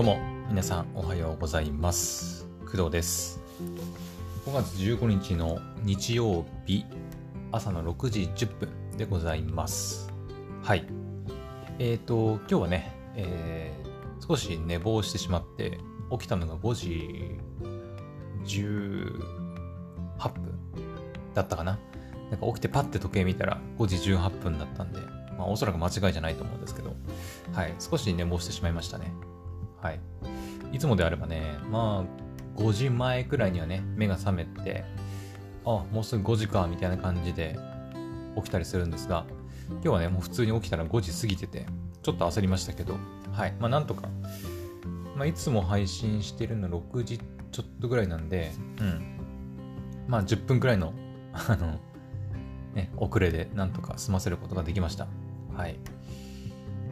どうも皆さんおはようございます。工藤です。5月15日の日曜日朝の6時10分でございます。はい。えーと今日はね、えー、少し寝坊してしまって起きたのが5時18分だったかな。なんか起きてパッて時計見たら5時18分だったんで、まあおそらく間違いじゃないと思うんですけど、はい、少し寝坊してしまいましたね。はい。いつもであればね、まあ、5時前くらいにはね、目が覚めて、あ、もうすぐ5時か、みたいな感じで起きたりするんですが、今日はね、もう普通に起きたら5時過ぎてて、ちょっと焦りましたけど、はい。まあ、なんとか、まあ、いつも配信してるの6時ちょっとぐらいなんで、うん。まあ、10分くらいの、あの、ね、遅れでなんとか済ませることができました。はい。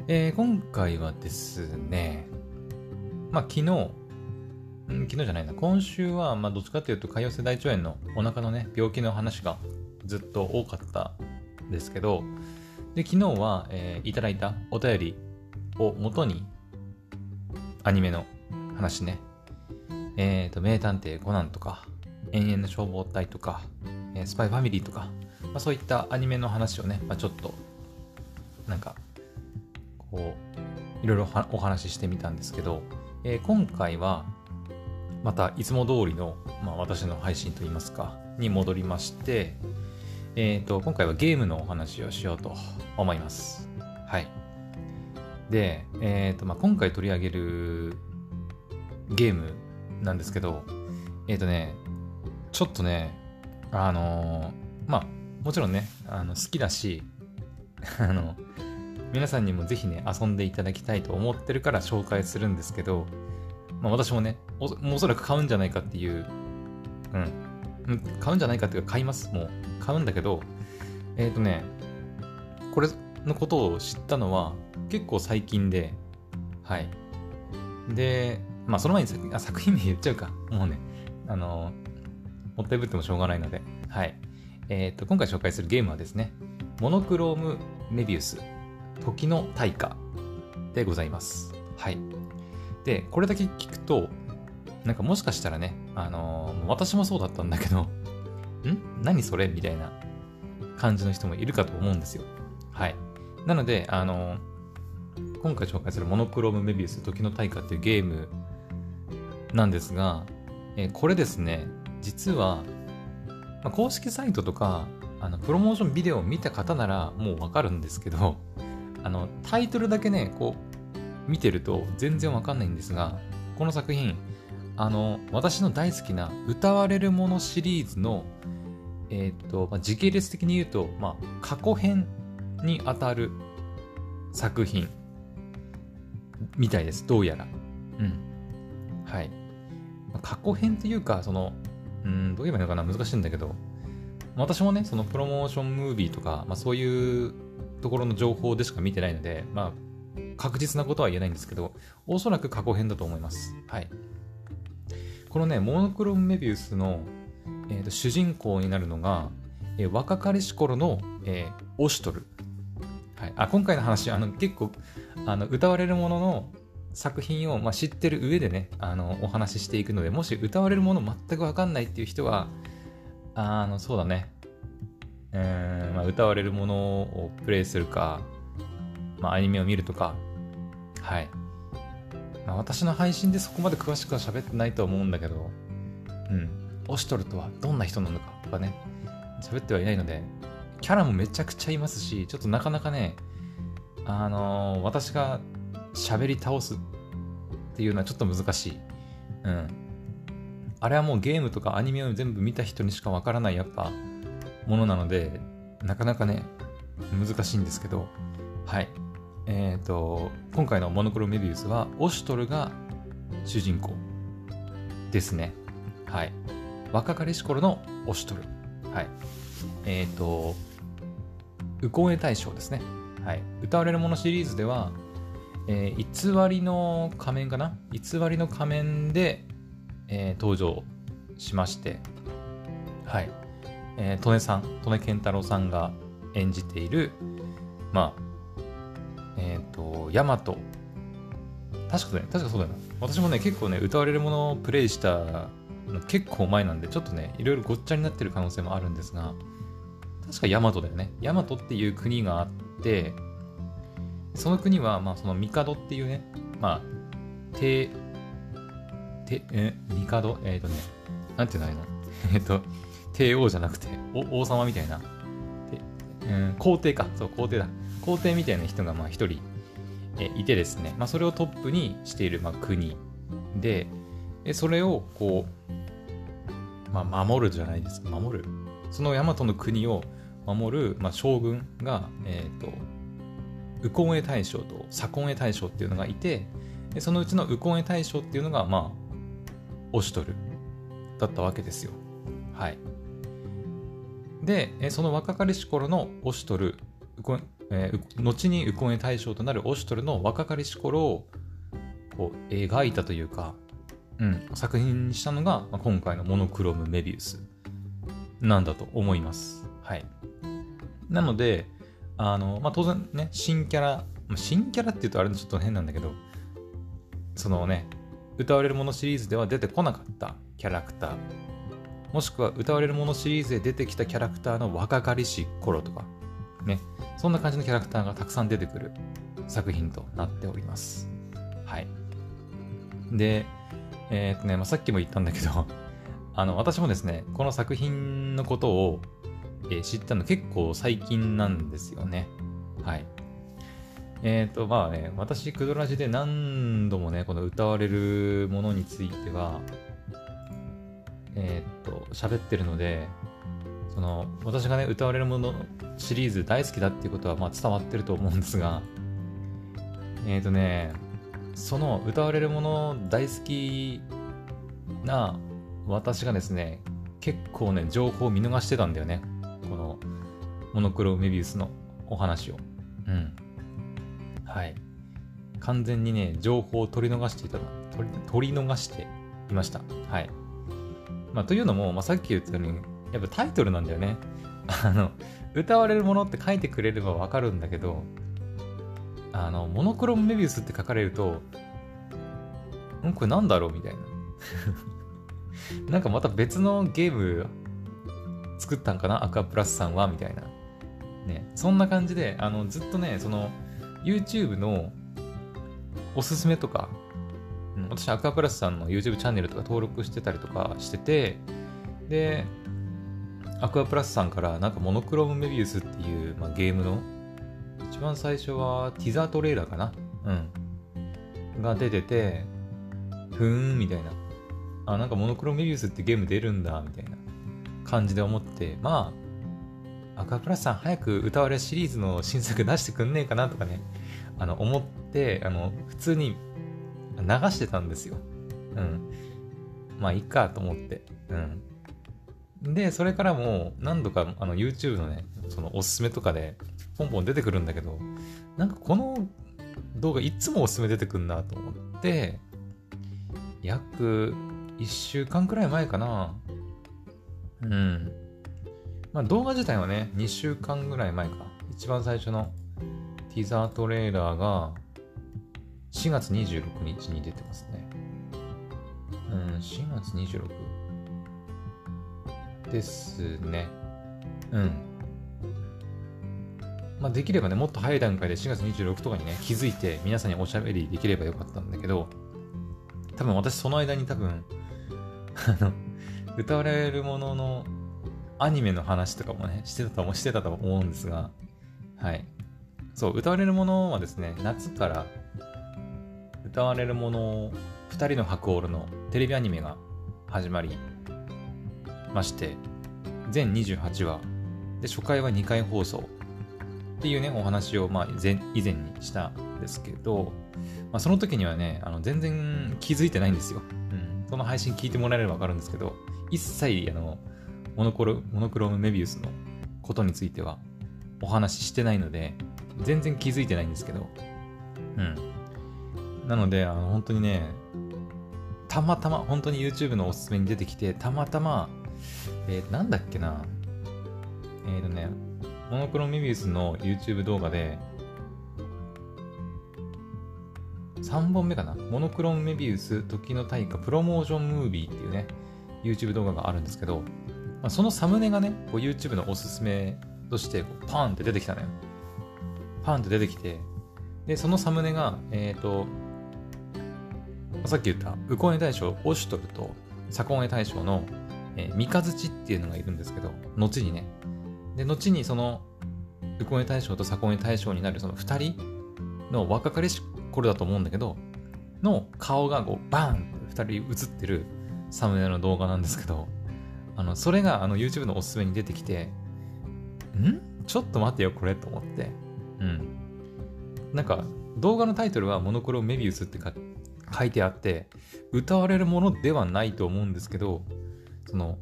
えー、今回はですね、まあ、昨日、昨日じゃないな、今週は、まあ、どっちかというと、潰瘍性大腸炎のお腹のね、病気の話がずっと多かったですけど、で、昨日は、えー、いただいたお便りをもとに、アニメの話ね、えっ、ー、と、名探偵コナンとか、永遠の消防隊とか、えー、スパイファミリーとか、まあ、そういったアニメの話をね、まあ、ちょっと、なんか、こう、いろいろお話ししてみたんですけど、えー、今回はまたいつも通りの、まあ、私の配信といいますかに戻りまして、えーと、今回はゲームのお話をしようと思います。はい。で、えーとまあ、今回取り上げるゲームなんですけど、えっ、ー、とね、ちょっとね、あのー、まあ、もちろんね、あの好きだし、あの、皆さんにもぜひね、遊んでいただきたいと思ってるから紹介するんですけど、まあ私もね、おもうおそらく買うんじゃないかっていう、うん、買うんじゃないかっていうか買います。もう買うんだけど、えっ、ー、とね、これのことを知ったのは結構最近で、はい。で、まあその前にあ作品名言っちゃうか。もうね、あのもったいぶってもしょうがないので、はい。えっ、ー、と、今回紹介するゲームはですね、モノクロームメビウス時の大化でございます。はい。で、これだけ聞くと、なんかもしかしたらね、あのー、私もそうだったんだけど、ん？何それみたいな感じの人もいるかと思うんですよ。はい。なので、あのー、今回紹介するモノクロームメビウス時の大化っていうゲームなんですが、えー、これですね、実は、まあ、公式サイトとか、あのプロモーションビデオを見た方ならもうわかるんですけど、あの、タイトルだけね、こう、見てると全然わかんないんですが、この作品、あの、私の大好きな歌われるものシリーズの、えっ、と、まあ、時系列的に言うと、まあ、過去編にあたる作品みたいです。どうやら。うん。はい。ま、過去編というか、その、うん、どう言えばいいのかな難しいんだけど、私もね、そのプロモーションムービーとか、まあ、そういうところの情報でしか見てないので、まあ、確実なことは言えないんですけど、おそらく過去編だと思います。はい。このね、モノクロムメビウスの、えーと、主人公になるのが、えー、若かりし頃の、えー、オシュトル。はい、あ今回の話あの結構あの歌われるものの作品を、まあ、知ってる上でねあのお話ししていくのでもし歌われるもの全く分かんないっていう人はあのそうだねえー、まあ、歌われるものをプレイするか、まあ、アニメを見るとか、はい。まあ、私の配信でそこまで詳しくは喋ってないと思うんだけど、うん。オシトルとはどんな人なのかとかね、喋ってはいないので、キャラもめちゃくちゃいますし、ちょっとなかなかね、あのー、私が喋り倒すっていうのはちょっと難しい。うん。あれはもうゲームとかアニメを全部見た人にしかわからない、やっぱ、ものなので、なかなかね、難しいんですけど、はい。えっ、ー、と、今回のモノクロメビウスは、オシュトルが主人公ですね。はい。若かりし頃のオシュトル。はい。えっ、ー、と、ウコンエ大賞ですね。はい。歌われるものシリーズでは、えー、偽りの仮面かな？偽りの仮面で、えー、登場しまして、はい。えー、利根さん、利根健太郎さんが演じている、まあ、えっ、ー、と、ヤマト、確かね、確かそうだよな。私もね、結構ね、歌われるものをプレイしたの結構前なんで、ちょっとね、いろいろごっちゃになってる可能性もあるんですが、確かヤマトだよね。ヤマトっていう国があって、その国は、まあ、その帝っていうね、まあ、帝、帝、え、帝、えっ、ー、とね、なんていうのあれのえっと、帝王じゃなくて、王様みたいな、うん、皇帝か、そう、皇帝だ。皇帝みたいな人が、まあ、一人、えいてですね、まあ、それをトップにしている、まあ、国で、それを、こう、まあ、守るじゃないですか、守る。その大和の国を守る、まあ、将軍が、えっ、ー、と、右近衛大将と左近衛大将っていうのがいて、そのうちの右近衛大将っていうのが、まあ、オシュトルだったわけですよ。はい。で、その若かりし頃のオシュトル、えー、後に右近衛大将となるオシュトルの若かりし頃をこう描いたというか、うん、作品にしたのが、今回のモノクロームメビウスなんだと思います。はい。なので、あの、まあ、当然ね、新キャラ、新キャラって言うとあれちょっと変なんだけど、そのね、歌われるものシリーズでは出てこなかったキャラクター、もしくは歌われるものシリーズで出てきたキャラクターの若かりし頃とか、ね、そんな感じのキャラクターがたくさん出てくる作品となっております。はい。で、えー、っとね、まあ、さっきも言ったんだけど あの、私もですね、この作品のことを、えー、知ったの結構最近なんですよね。はい。えっ、ー、と、まあね、私、クドラジで何度もね、この歌われるものについては、えっ、と、喋ってるので、その、私がね、歌われるものシリーズ大好きだっていうことは、まあ伝わってると思うんですが、えっ、ー、とね、その歌われるもの大好きな私がですね、結構ね、情報を見逃してたんだよね。この、モノクロメビウスのお話を。うん。はい。完全にね、情報を取り逃していた、取り逃していました。はい。まあ、というのも、まあ、さっき言ったように、やっぱタイトルなんだよね。あの、歌われるものって書いてくれればわかるんだけど、あの、モノクロメビウスって書かれると、んこれなんだろうみたいな。なんかまた別のゲーム作ったんかな？アクアプラスさんはみたいな。ね。そんな感じで、あの、ずっとね、その、YouTube のおすすめとか、私、アクアプラスさんの YouTube チャンネルとか登録してたりとかしてて、で、アクアプラスさんからなんかモノクロームメビウスっていう、まあ、ゲームの一番最初はティザートレーラーかな？うん。が出てて、ふーんみたいな。あ、なんかモノクロメビウスってゲーム出るんだみたいな感じで思って、まあ、アクアプラスさん早く歌われシリーズの新作出してくんねえかなとかね、あの、思って、あの、普通に流してたんですよ。うん。まあ、いいかと思って。うん。で、それからも何度かあの YouTube のね、そのおすすめとかでポンポン出てくるんだけど、なんかこの動画いつもおすすめ出てくんなと思って、約1週間くらい前かな。うん。まあ動画自体はね、2週間ぐらい前か。一番最初のティザートレーラーが4月26日に出てますね。うん、4月26。ですね。うん。まあ、できればね、もっと早い段階で4月26とかにね、気づいて皆さんにおしゃべりできればよかったんだけど、多分私その間に多分、あの、歌われるもののアニメの話とかもね、してたともしてたと思うんですが、はい。そう、歌われるものはですね、夏から歌われるもの2人の白オールのテレビアニメが始まり、まして、全28話、で、初回は2回放送っていうね、お話を、まあ、以前にしたんですけど、まあ、その時にはね、あの全然気づいてないんですよ。うん。その配信聞いてもらえればわかるんですけど、一切、あの、モノクロモノクロームメビウスのことについてはお話ししてないので、全然気づいてないんですけど、うん。なので、あの、本当にね、たまたま、本当に YouTube のおすすめに出てきて、たまたま、えー、なんだっけな。えっ、ー、とね、モノクロメビウスの YouTube 動画で、3本目かな。モノクロームメビウス、時の大化、プロモーションムービーっていうね、YouTube 動画があるんですけど、まあ、そのサムネがね、こう YouTube のおすすめとしてこうパーンって出てきたのよ。パーンって出てきて、で、そのサムネが、えっ、ー、と、さっき言った、ウコネ大将、オシュトルと、サコネ大将の、えー、三日月っていうのがいるんですけど、後にね。で、後にその、ウコネ大将とサコネ大将になるその二人の若かりし頃だと思うんだけど、の顔がこう、バーンって二人映ってるサムネの動画なんですけど、あの、それがあの YouTube のおすすめに出てきて、ん？ちょっと待ってよ、これと思って。うん。なんか、動画のタイトルはモノクロメビウスって書書いてあって、歌われるものではないと思うんですけど、その、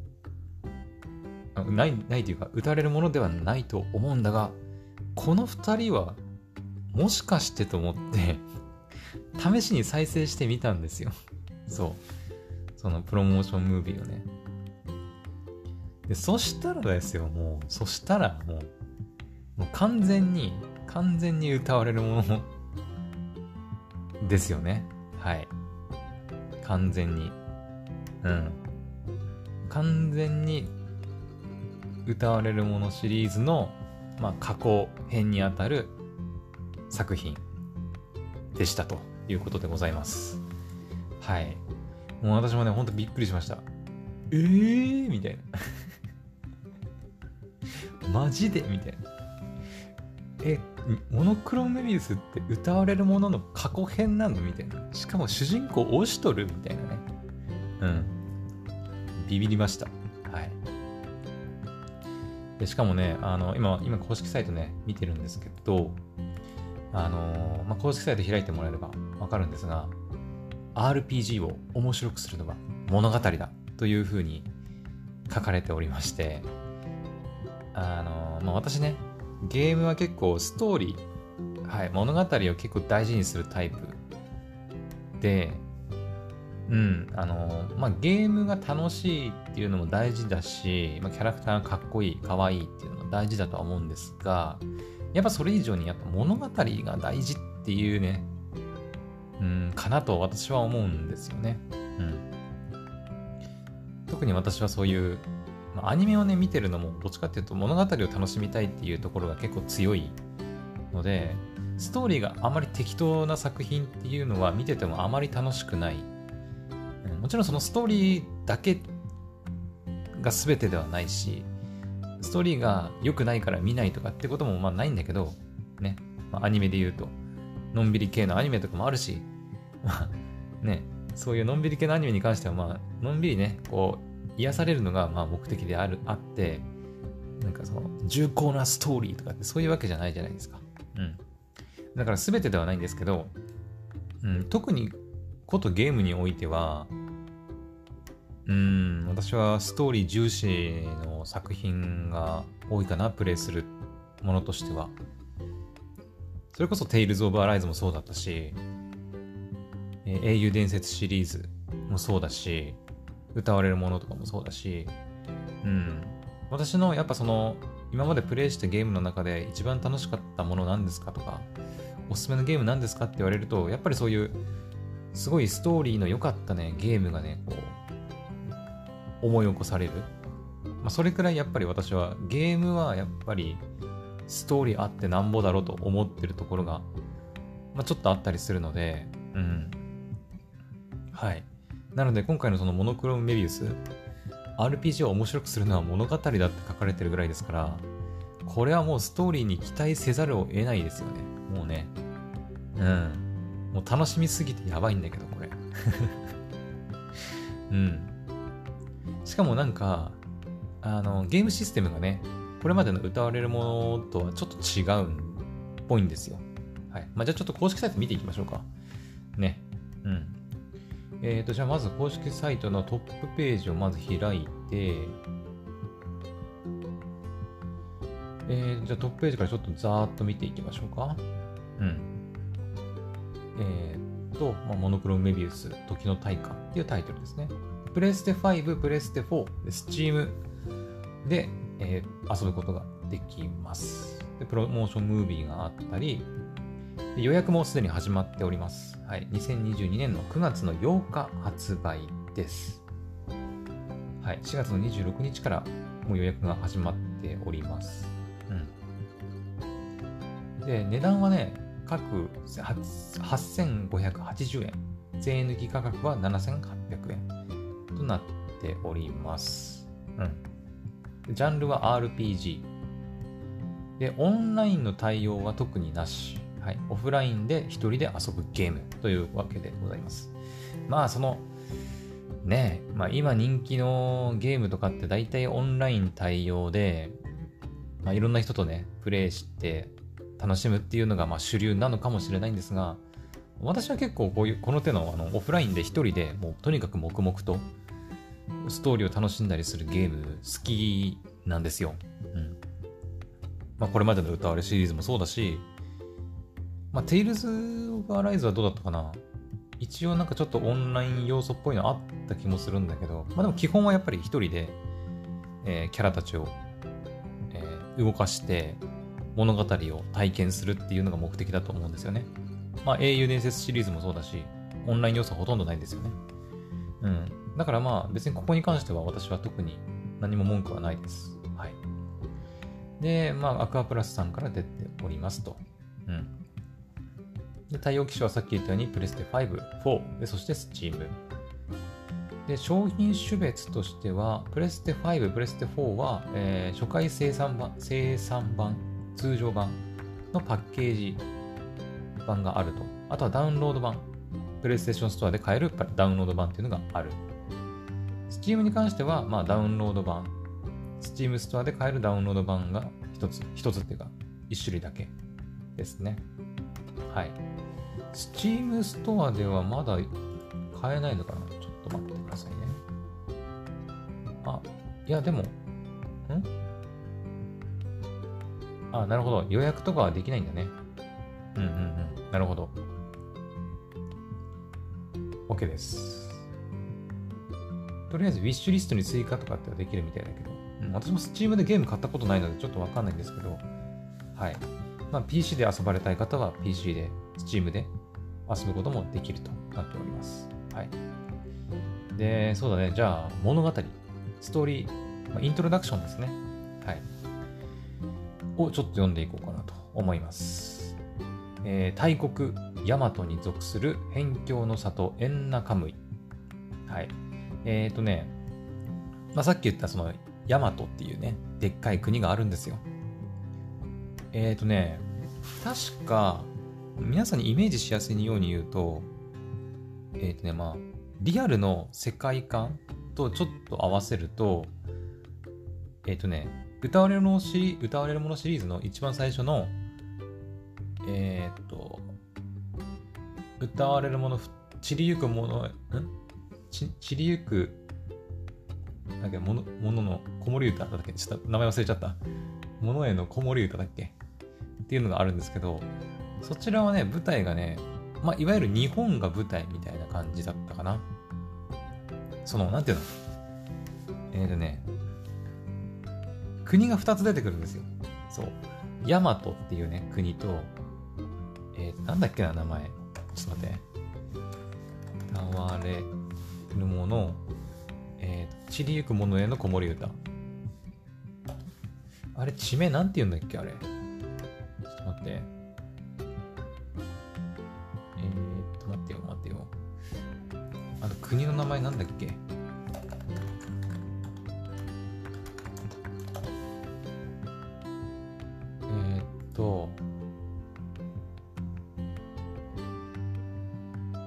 ない、ないというか、歌われるものではないと思うんだが、この2人は、もしかしてと思って試しに再生してみたんですよそう。そのプロモーションムービーをね。で、そしたらですよ、もう、そしたらもう、もう完全に、完全に歌われるものですよね。はい。完全に。うん。完全に歌われるものシリーズの、まあ、過去編にあたる作品でしたということでございます。はい。もう私もね、ほんとびっくりしました。えー？みたいな。マジで？みたいな。え、モノクロメビウスって歌われるものの過去編なのみたいな。しかも主人公押しとるみたいなね。うん。ビビりました。はい。でしかもね、あの、今、今公式サイトね、見てるんですけど、あのまあ、公式サイト開いてもらえればわかるんですが、RPG を面白くするのは物語だというふうに書かれておりまして、あのまあ、私ね、ゲームは結構ストーリー、はい、物語を結構大事にするタイプで、うん、あの、まあ、ゲームが楽しいっていうのも大事だし、まあ、キャラクターがかっこいい、かわいいっていうのも大事だとは思うんですが、やっぱそれ以上にやっぱ物語が大事っていうね、うん、かなと私は思うんですよね。うん。特に私はそういうまあ、アニメをね、見てるのも、どっちかっていうと物語を楽しみたいっていうところが結構強いので、ストーリーがあまり適当な作品っていうのは見ててもあまり楽しくない。うん、もちろんそのストーリーだけが全てではないし、ストーリーが良くないから見ないとかってこともまあないんだけど、ね、まあ、アニメで言うと、のんびり系のアニメとかもあるし、ね、そういうのんびり系のアニメに関してはまあ、のんびりね、こう、癒されるのがまあ目的であるあってなんかその重厚なストーリーとかってそういうわけじゃないじゃないですか。うん。だから全てではないんですけど、うん、特にことゲームにおいては、うん、私はストーリー重視の作品が多いかな、プレイするものとしては。それこそ Tales of Arise もそうだったし、え英雄伝説シリーズもそうだし、歌われるものとかもそうだし、うん。私のやっぱその、今までプレイしたゲームの中で一番楽しかったものなんですかとか、おすすめのゲームなんですかって言われると、やっぱりそういう、すごいストーリーの良かったね、ゲームがね、こう、思い起こされる。まあ、それくらいやっぱり私は、ゲームはやっぱり、ストーリーあってなんぼだろうと思ってるところが、まあ、ちょっとあったりするので、うん。はい。なので今回のそのモノクロムメビウス、RPG を面白くするのは物語だって書かれてるぐらいですから、これはもうストーリーに期待せざるを得ないですよね。もうね。うん。もう楽しみすぎてやばいんだけど、これ。うん。しかもなんか、あの、ゲームシステムがね、これまでの歌われるものとはちょっと違うっぽいんですよ。はい。まあ、じゃあちょっと公式サイト見ていきましょうか。ね。うん。え、ー、と、じゃあまず公式サイトのトップページをまず開いて、えー、じゃあトップページからちょっとざーっと見ていきましょうか。うん。えっ、ー、と、まあ、モノクロメビウス、時の大化っていうタイトルですね。プレステ5、プレステ4、スチームで、えー、遊ぶことができます。で、プロモーションムービーがあったり、予約もすでに始まっております。はい。2022年の9月の8日発売です。はい。4月の26日からもう予約が始まっております。うん。で、値段はね、各8580円。税抜き価格は7800円となっております。うん。ジャンルは RPG。で、オンラインの対応は特になし。はい、オフラインで一人で遊ぶゲームというわけでございます。まあ、その、ねまあ、今人気のゲームとかって大体オンライン対応で、まあ、いろんな人とね、プレイして楽しむっていうのがまあ主流なのかもしれないんですが、私は結構こういう、この手のあのオフラインで一人でもうとにかく黙々とストーリーを楽しんだりするゲーム好きなんですよ。うん。まあこれまでの歌われシリーズもそうだし、まあ、テイルズ・オブ・アライズはどうだったかな？一応なんかちょっとオンライン要素っぽいのあった気もするんだけど、まあでも基本はやっぱり一人で、えー、キャラたちを、えー、動かして物語を体験するっていうのが目的だと思うんですよね。まあ英雄伝説シリーズもそうだし、オンライン要素ほとんどないんですよね。うん。だからまあ別にここに関しては私は特に何も文句はないです。はい。で、まあアクアプラスさんから出ておりますと。うん。で対応機種はさっき言ったようにプレステ5、4で、そして Steam。で、商品種別としては、プレステ5、プレステ4は、えー、初回生産版、生産版、通常版のパッケージ版があると。あとはダウンロード版、プレイステーションストアで買えるダウンロード版っていうのがある。Steam に関しては、まあ、ダウンロード版、Steam ストアで買えるダウンロード版が一つ、一つっていうか、一種類だけですね。はい。Steam ストアではまだ買えないのかなちょっと待ってくださいね。あ、いや、でも、ん？あ、なるほど。予約とかはできないんだね。うんうんうん。なるほど。OK です。とりあえず、ウィッシュリストに追加とかってはできるみたいだけど、うん、私も Steam でゲーム買ったことないのでちょっとわかんないんですけど、はい。まあ、PC で遊ばれたい方は PC で、Steam で遊ぶこともできるとなっております。はい。で、そうだね。じゃあ、物語、ストーリー、まあ、イントロダクションですね。はい。をちょっと読んでいこうかなと思います。えー、大国、ヤマトに属する辺境の里、エンナカムイ。はい。えっ、ー、とね、まあ、さっき言ったその、ヤマトっていうね、でっかい国があるんですよ。えっ、ー、とね、確か、皆さんにイメージしやすいように言うと、えっ、ー、とね、まあ、リアルの世界観とちょっと合わせると、えっ、ー、とね、歌われるものシリ歌われるものシリーズの一番最初の、えっ、ー、と、歌われるもの、散りゆくもの、ん？散りゆく、なんかもの、ものの子守歌だっけ？ちょっと名前忘れちゃった。ものへの子守歌だっけ？っていうのがあるんですけど、そちらはね、舞台がね、まあ、いわゆる日本が舞台みたいな感じだったかな。その、なんていうの？えっ、ー、とね、国が2つ出てくるんですよ。そう。ヤマトっていうね、国と、えー、なんだっけな、名前。ちょっと待って。戯れるもの、えー、散りゆくものへの子守歌。あれ、地名なんて言うんだっけ、あれ？ちょっと待って。国の名前なんだっけ？えー、っと、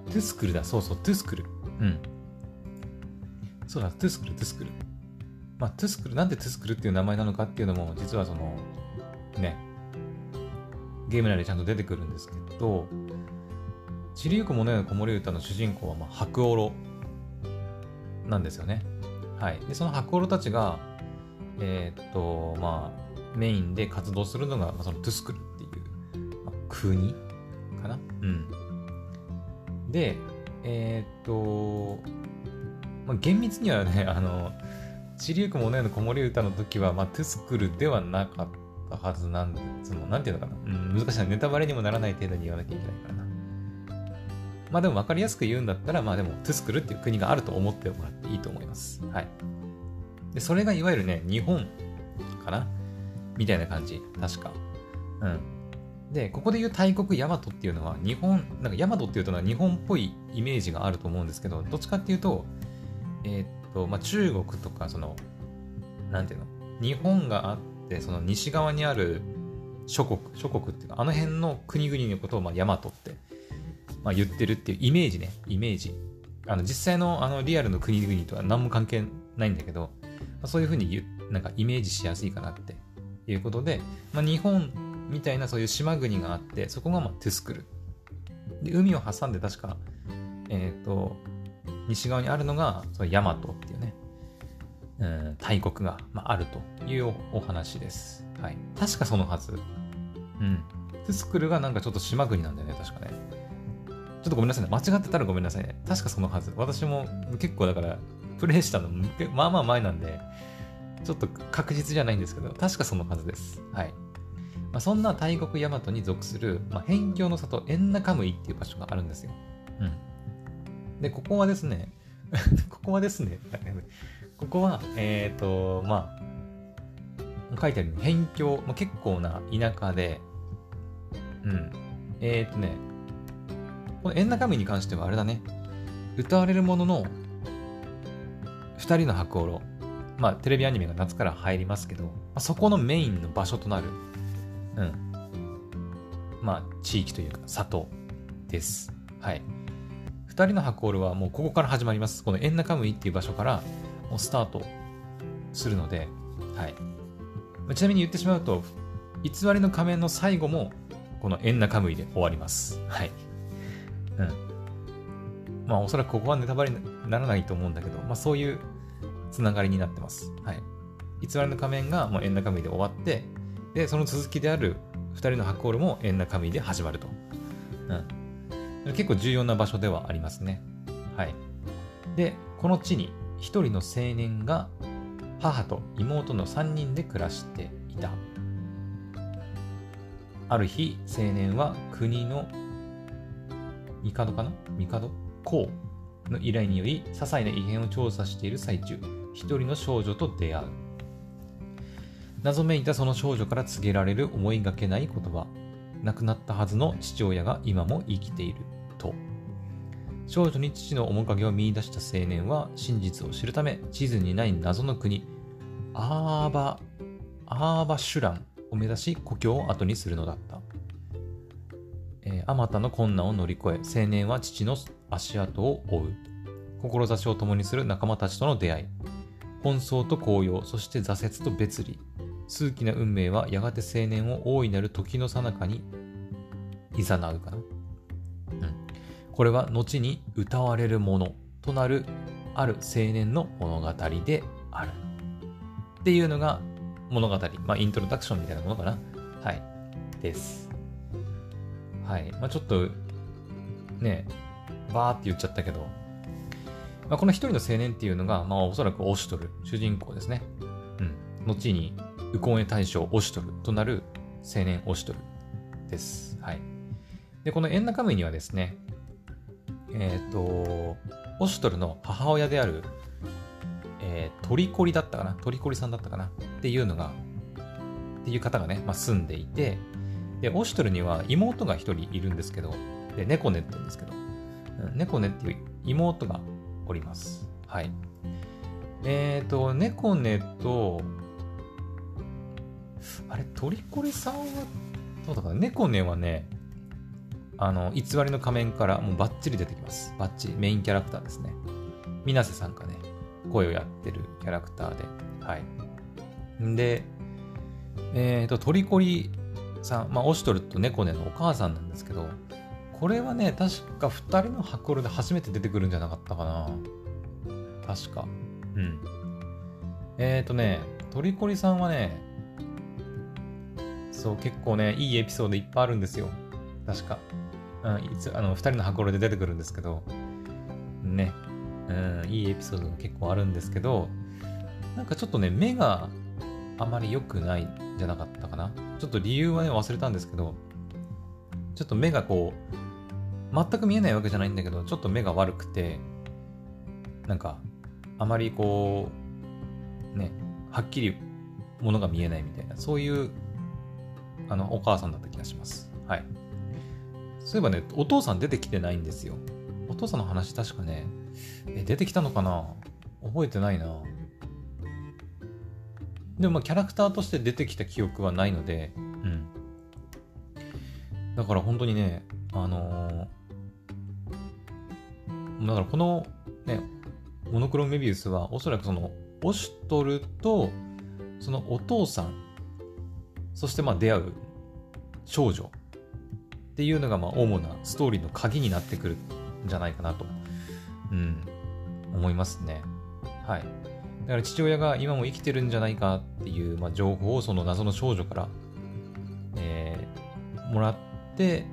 トゥスクルだ。そうそう、トゥスクル。うん。そうだ、トゥスクル、トゥスクル。まあ、トゥスクル、なんでトゥスクルっていう名前なのかっていうのも、実はその、ね、ゲーム内でちゃんと出てくるんですけど、散りゆくものよ子守歌の主人公は、まあ、白オロなんですよね。はい。で、その白オロたちが、えー、っと、まあ、メインで活動するのが、まあ、そのトゥスクルっていう、まあ、国かな？うん。で、えー、っと、まあ、厳密にはね、あの、散りゆくものへの子守歌の時は、まあ、トゥスクルではなかったはずなんで、その、なんていうのかな？うん、難しいな。ネタバレにもならない程度に言わなきゃいけないからな。まあでも分かりやすく言うんだったら、まあでも、トゥスクルっていう国があると思ってもらっていいと思います。はい。で、それがいわゆるね、日本かな？みたいな感じ。確か。うん。で、ここで言う大国ヤマトっていうのは、日本、なんかヤマトっていうとは日本っぽいイメージがあると思うんですけど、どっちかっていうと、えー、っと、まあ、中国とか、その、なんていうの？日本があって、その西側にある諸国、諸国っていうか、あの辺の国々のことを、まあ、ヤマトって、まあ、言ってるっていうイメージね、イメージ。あの、実際のあのリアルの国々とは何も関係ないんだけど、まあ、そういうふうに言なんかイメージしやすいかなっていうことで、まあ、日本みたいなそういう島国があって、そこがまあトゥスクル。で、海を挟んで確か、えっ、ー、と、西側にあるのが、そのヤマトっていうね、うん、大国が、まあ、あるというお話です。はい。確かそのはず。うん。トゥスクルがなんかちょっと島国なんだよね、確かね。ちょっとごめんなさいね。間違ってたらごめんなさいね。確かそのはず。私も結構だから、プレイしたの、まあまあ前なんで、ちょっと確実じゃないんですけど、確かそのはずです。はい。まあ、そんな大国ヤマトに属する、まあ、辺境の里、エンナカムイっていう場所があるんですよ。うん。で、ここはですね、ここはですね、ここは、えっ、ー、と、まあ、書いてあるように、辺境、まあ、結構な田舎で、うん。えっ、ー、とね、このエンナカムイに関してはあれだね、歌われるものの、二人の白オロ、まあ、テレビアニメが夏から入りますけど、まあ、そこのメインの場所となる、うん。まあ、地域というか、里です。はい。二人のハコールはもうここから始まります。このエンナカムイっていう場所からもうスタートするので、はい。ちなみに言ってしまうと、偽りの仮面の最後も、このエンナカムイで終わります。はい。うん。まあ、おそらくここはネタバレにならないと思うんだけど、まあ、そういうつながりになってます。はい。偽りの仮面がもうエンナカムイで終わって、で、その続きである2人のハコールもエンナカムイで始まると。うん。結構重要な場所ではありますね。はい。で、この地に1人の青年が母と妹の3人で暮らしていた。ある日、青年は国の帝？かな帝？公の依頼により、些細な異変を調査している最中、一人の少女と出会う。謎めいたその少女から告げられる思いがけない言葉。亡くなったはずの父親が今も生きている。と。少女に父の面影を見出した青年は真実を知るため地図にない謎の国、アーバ、アーバシュランを目指し故郷を後にするのだった。あまたの困難を乗り越え、青年は父の足跡を追う。志を共にする仲間たちとの出会い。奔走と紅葉、そして挫折と別離。数奇な運命はやがて青年を大いなる時の最中に誘うかな。うん。これは後に歌われるものとなるある青年の物語である。っていうのが物語。まあ、イントロダクションみたいなものかな。はい。です。はい。まあ、ちょっと、ね、バーって言っちゃったけど、まあ、この一人の青年っていうのが、まあ、おそらくオシュトル、主人公ですね。うん。後に、ウコンエ大将オシュトルとなる青年オシュトルです。はい。で、このエンナカムイにはですね、えっ、ー、と、オシュトルの母親である、えー、トリコリだったかな？トリコリさんだったかな？っていうのが、っていう方がね、まあ、住んでいて、で、オシュトルには妹が一人いるんですけど、で、猫ネって言うんですけど、猫ネっていう妹がおります。はい。えっ、ー、と、猫ねと、あれ、トリコリさんは、どうだかな？猫ねはね、あの、偽りの仮面からもうバッチリ出てきます。バッチリ。メインキャラクターですね。水瀬さんがね、声をやってるキャラクターで。はい。んで、えっ、ー、と、トリコリさん、まあ、オシトルと猫ねのお母さんなんですけど、これはね、確か2人のハコルで初めて出てくるんじゃなかったかな。確か。うん。えっ、ー、とね、トリコリさんはね、そう、結構ね、いいエピソードいっぱいあるんですよ。確か。うん、いつあの2人のハコルで出てくるんですけど、ね、うん、いいエピソードが結構あるんですけど、なんかちょっとね、目が、あまり良くないんじゃなかったかな。ちょっと理由はね、忘れたんですけど、ちょっと目がこう、全く見えないわけじゃないんだけど、ちょっと目が悪くて、なんか、あまりこう、ね、はっきりものが見えないみたいな、そういう、あの、お母さんだった気がします。はい。そういえばね、お父さん出てきてないんですよ。お父さんの話確かね、え、出てきたのかな？覚えてないな。でもまあキャラクターとして出てきた記憶はないので、うん。だから本当にね、あのー、だからこのね、モノクロメビウスはおそらくそのオシュトルとそのお父さん、そしてまあ出会う少女っていうのがまあ主なストーリーの鍵になってくるんじゃないかなと、うん、思いますね。はい。だから父親が今も生きてるんじゃないかっていう、まあ、情報をその謎の少女から、えー、もらって、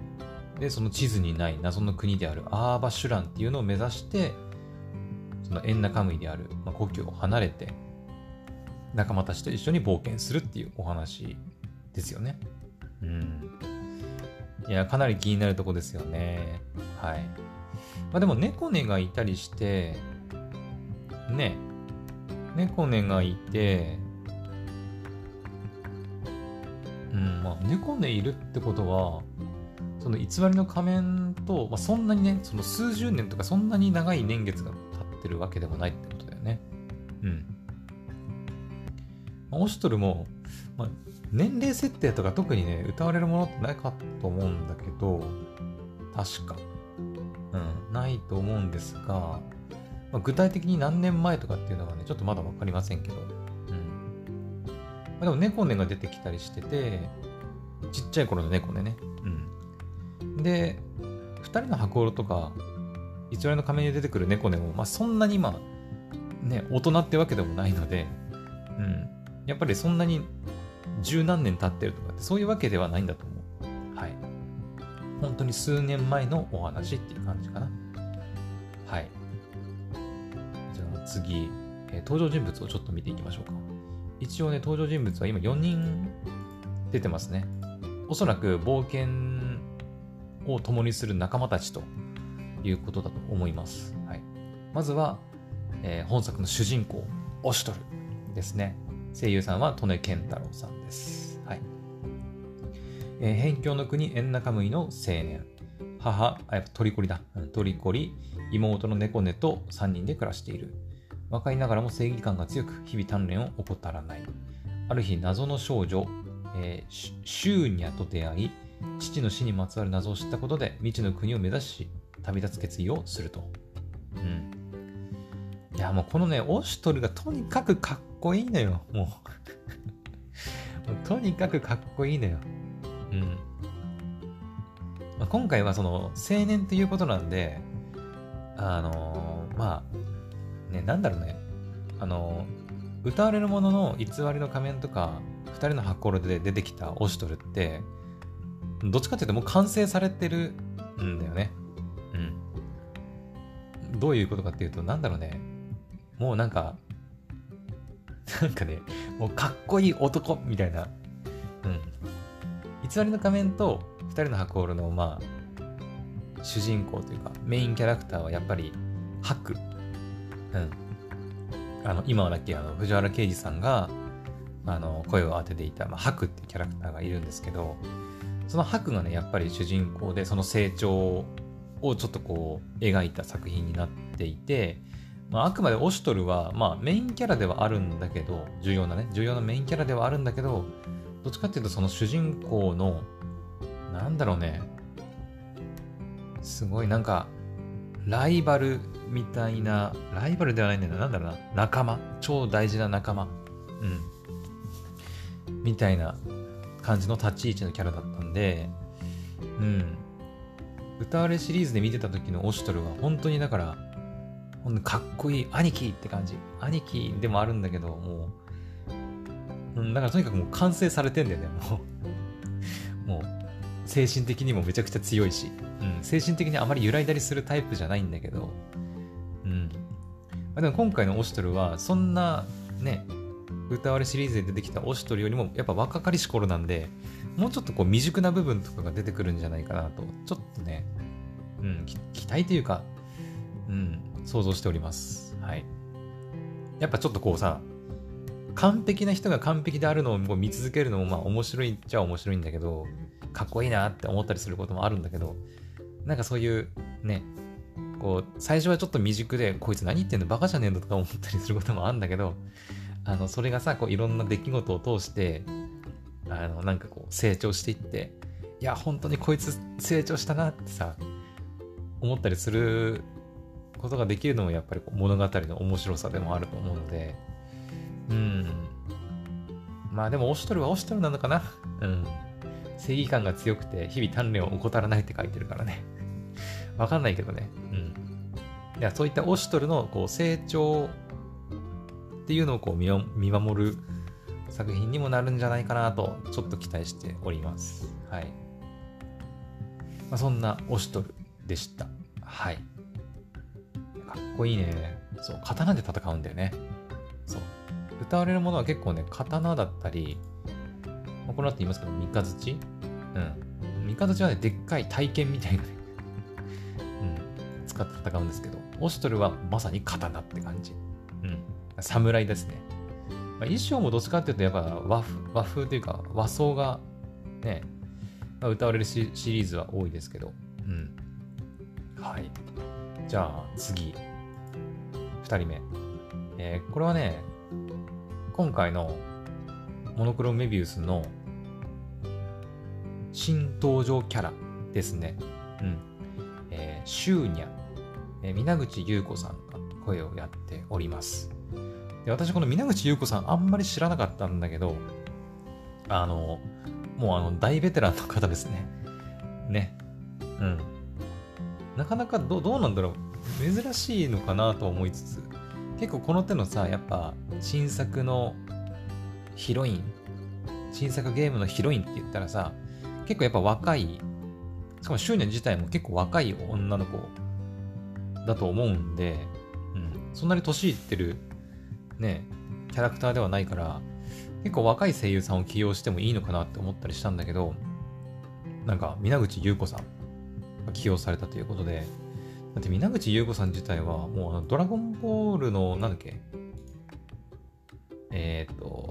で、その地図にない謎の国であるアーバシュランっていうのを目指して、そのエンナカムイである、まあ、故郷を離れて、仲間たちと一緒に冒険するっていうお話ですよね。うん。いや、かなり気になるとこですよね。はい。まあでも、猫根がいたりして、ね、猫根がいて、うん、まあ、猫根いるってことは、その偽りの仮面と、まあ、そんなにね、その数十年とかそんなに長い年月が経ってるわけでもないってことだよね。うん。まあ、オシトルも、まあ、年齢設定とか特にね、歌われるものってないかと思うんだけど、確か。うん、ないと思うんですが、まあ、具体的に何年前とかっていうのはね、ちょっとまだわかりませんけど、うん。まあ、でも猫根が出てきたりしてて、ちっちゃい頃の猫ね。うん。で、二人の箱ろとか、偽りの仮面に出てくる猫根も、まあそんなにまあ、ね、大人ってわけでもないので、うん。やっぱりそんなに十何年経ってるとかってそういうわけではないんだと思う。はい。本当に数年前のお話っていう感じかな。はい。次、えー、登場人物をちょっと見ていきましょうか。一応ね、登場人物は今4人出てますね。おそらく冒険を共にする仲間たちということだと思います。はい、まずは、えー、本作の主人公、オシュトルですね。声優さんは利根健太郎さんです。はい。えー、辺境の国エンナカムイの青年。母、あ、やっぱトリコリだ。トリコリ、妹の猫根と3人で暮らしている。若いながらも正義感が強く、日々鍛錬を怠らない。ある日、謎の少女、えー、シューニャと出会い、父の死にまつわる謎を知ったことで未知の国を目指し、旅立つ決意をすると。うん。いや、もうこのね、オシュトルがとにかくかっこいいのよ、もう。もうとにかくかっこいいのよ。うん。まあ、今回はその青年ということなんで、あのー、まあ、ね、なんだろうね。あのー、歌われるものの偽りの仮面とか、二人の箱で出てきたオシュトルって、どっちかっていうともう完成されてるんだよね。うん。どういうことかっていうと、なんだろうね。もうなんか、なんかね、もうかっこいい男みたいな。うん。偽りの仮面と二人の箱ールの、まあ、主人公というか、メインキャラクターはやっぱり、ハク。うん。あの、今はだっけ、あの、藤原啓治さんが、あの、声を当てていた、まあ、ハクっていうキャラクターがいるんですけど、そのハクがね、やっぱり主人公で、その成長をちょっとこう、描いた作品になっていて、まあ、あくまでオシュトルは、まあ、メインキャラではあるんだけど、重要なね、重要なメインキャラではあるんだけど、どっちかっていうとその主人公の、なんだろうね、すごいなんか、ライバルみたいな、ライバルではないんだよな、なんだろうな、仲間、超大事な仲間、うん、みたいな感じの立ち位置のキャラだったんで、うん、歌われシリーズで見てた時のオシュトルは本当にだから、かっこいい兄貴って感じ。兄貴でもあるんだけど、もう、うん、だからとにかくもう完成されてんだよね、もう。もう、精神的にもめちゃくちゃ強いし、うん、精神的にあまり揺らいだりするタイプじゃないんだけど、うん。あ、でも今回のオシトルは、そんな、ね、歌われシリーズで出てきたオシトルよりもやっぱ若かりし頃なんで、もうちょっとこう未熟な部分とかが出てくるんじゃないかなと、ちょっとね、うん、期待というか、うん、想像しております。はい。やっぱちょっとこうさ、完璧な人が完璧であるのを見続けるのもまあ面白いっちゃ面白いんだけど、かっこいいなって思ったりすることもあるんだけど、なんかそういうね、こう、最初はちょっと未熟で、こいつ何言ってんのバカじゃねえのとか思ったりすることもあるんだけど、あの、それがさ、こういろんな出来事を通して、あの、なんかこう成長していって、いや、本当にこいつ成長したなってさ、思ったりすることができるのもやっぱり物語の面白さでもあると思うので、うん。まあでも、オシトルはオシトルなのかなうん。正義感が強くて、日々鍛錬を怠らないって書いてるからね。わかんないけどね。いや、そういったオシトルのこう成長っていうのをこう見守る作品にもなるんじゃないかなと、ちょっと期待しております。はい。まあ、そんなオシトルでした。はい。かっこいいね。そう、刀で戦うんだよね。そう。歌われるものは結構ね、刀だったり、まあ、この後言いますけど、三日月うん。三日月はね、でっかい体験みたいなね、うん、使って戦うんですけど、オシトルはまさに刀って感じ。うん。侍ですね。まあ、衣装もどっちかっていうと、やっぱ和風和風というか和装がね、まあ、歌われるシリーズは多いですけど、うん。はい。じゃあ次、2人目。えー、これはね、今回のモノクロメビウスの新登場キャラですね。うん。えー、シューニャ、えー、皆口優子さんが声をやっております。で私、この皆口優子さんあんまり知らなかったんだけど、あの、もうあの、大ベテランの方ですね。ね。うん。なかなかどどうなんだろう。珍しいのかなと思いつつ、結構この手のさ、やっぱ新作のヒロイン、新作ゲームのヒロインって言ったらさ、結構やっぱ若い、しかも執念自体も結構若い女の子だと思うんで、うん、そんなに年いってるね、キャラクターではないから、結構若い声優さんを起用してもいいのかなって思ったりしたんだけど、なんか、皆口優子さんが起用されたということで、だって皆口優子さん自体はもうあのドラゴンボールのなんだっけえっ、と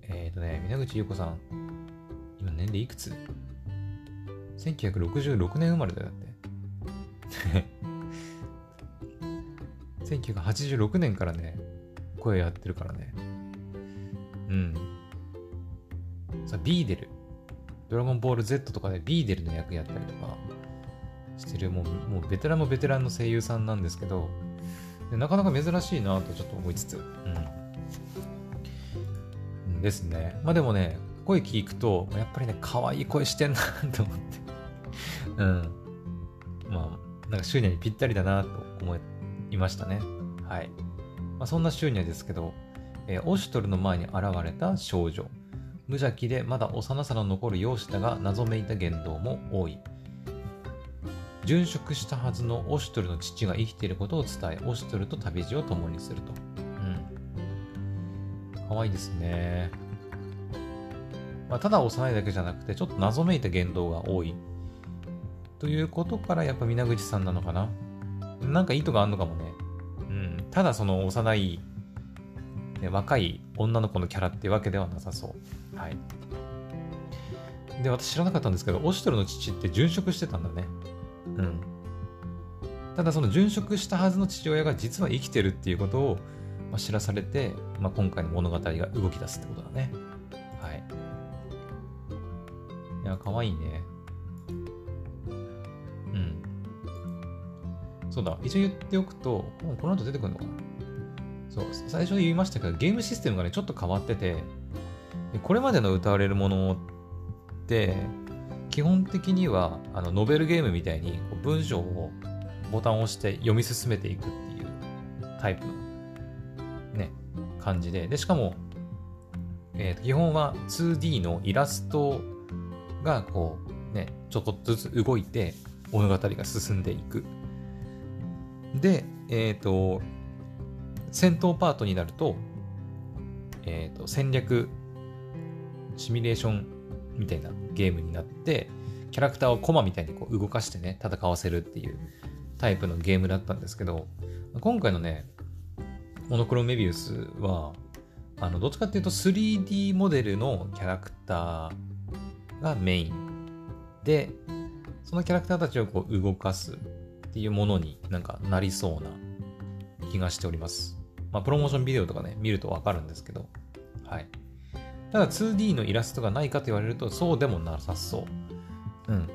えっ、とね皆口優子さん今年齢いくつ ?1966 年生まれだよって 1986年からね声やってるからね。うん。さビーデル。ドラゴンボール Z とかでビーデルの役やったりとかしてるもうもうベテランもベテランの声優さんなんですけどでなかなか珍しいなとちょっと思いつつ、うん、ですね。まあでもね声聞くとやっぱりね可愛い声してんなと思って。うん。まあなんかシューニャにぴったりだなと思いましたねはい、まあ、そんなシューニャですけど、えー、オシュトルの前に現れた少女無邪気でまだ幼さの残る容姿だが謎めいた言動も多い殉職したはずのオシュトルの父が生きていることを伝え、オシュトルと旅路を共にすると。うん。可愛いですね。まあ、ただ幼いだけじゃなくて、ちょっと謎めいた言動が多い。ということから、やっぱ皆口さんなのかな？なんか意図があるのかもね。うん。ただその幼い、ね、若い女の子のキャラってわけではなさそう。はい。で、私知らなかったんですけど、オシトルの父って殉職してたんだね。うん。ただその殉職したはずの父親が実は生きてるっていうことを、まあ、知らされて、まあ、今回の物語が動き出すってことだね。はい。いや、かわいいね。そうだ、一応言っておくと、この後出てくるのかなそう、最初言いましたけど、ゲームシステムがね、ちょっと変わってて、これまでの歌われるものって、基本的にはあのノベルゲームみたいに文章をボタンを押して読み進めていくっていうタイプのね、感じで、で、しかも、えー、と基本は 2D のイラストがこうね、ちょっとずつ動いて物語が進んでいく。で、えっ、ー、と、戦闘パートになると、えっ、と、戦略シミュレーションみたいなゲームになって、キャラクターをコマみたいにこう動かしてね、戦わせるっていうタイプのゲームだったんですけど、今回のね、モノクロメビウスは、あの、どっちかっていうと 3D モデルのキャラクターがメインで、そのキャラクターたちをこう動かすっていうものになんかなりそうな気がしております。まあ、プロモーションビデオとかね、見るとわかるんですけど、はい。ただ 2D のイラストがないかと言われるとそうでもなさそう。うん。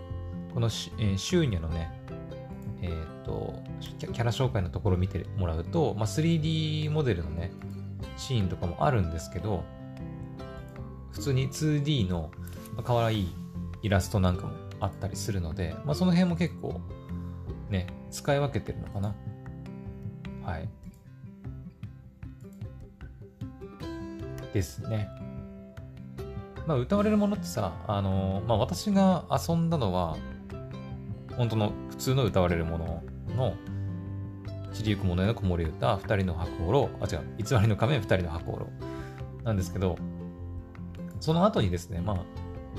このし、えー、シューニャのね、えっ、とキャラ紹介のところを見てもらうと、まあ、3D モデルのね、シーンとかもあるんですけど、普通に 2D の可愛いイラストなんかもあったりするので、まあ、その辺も結構ね、使い分けてるのかな？はい。ですね。まあ、歌われるものってさ、あのー、まあ、私が遊んだのは、本当の普通の歌われるものの、散りゆくものへの子守歌、二人の箱おろ、あ、違う、偽りの仮面、二人の箱おろ。なんですけど、その後にですね、まあ、